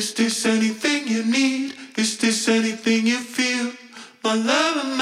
Is this anything you need? Is this anything you feel? My love and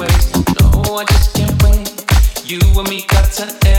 No, I just can't wait. You and me got to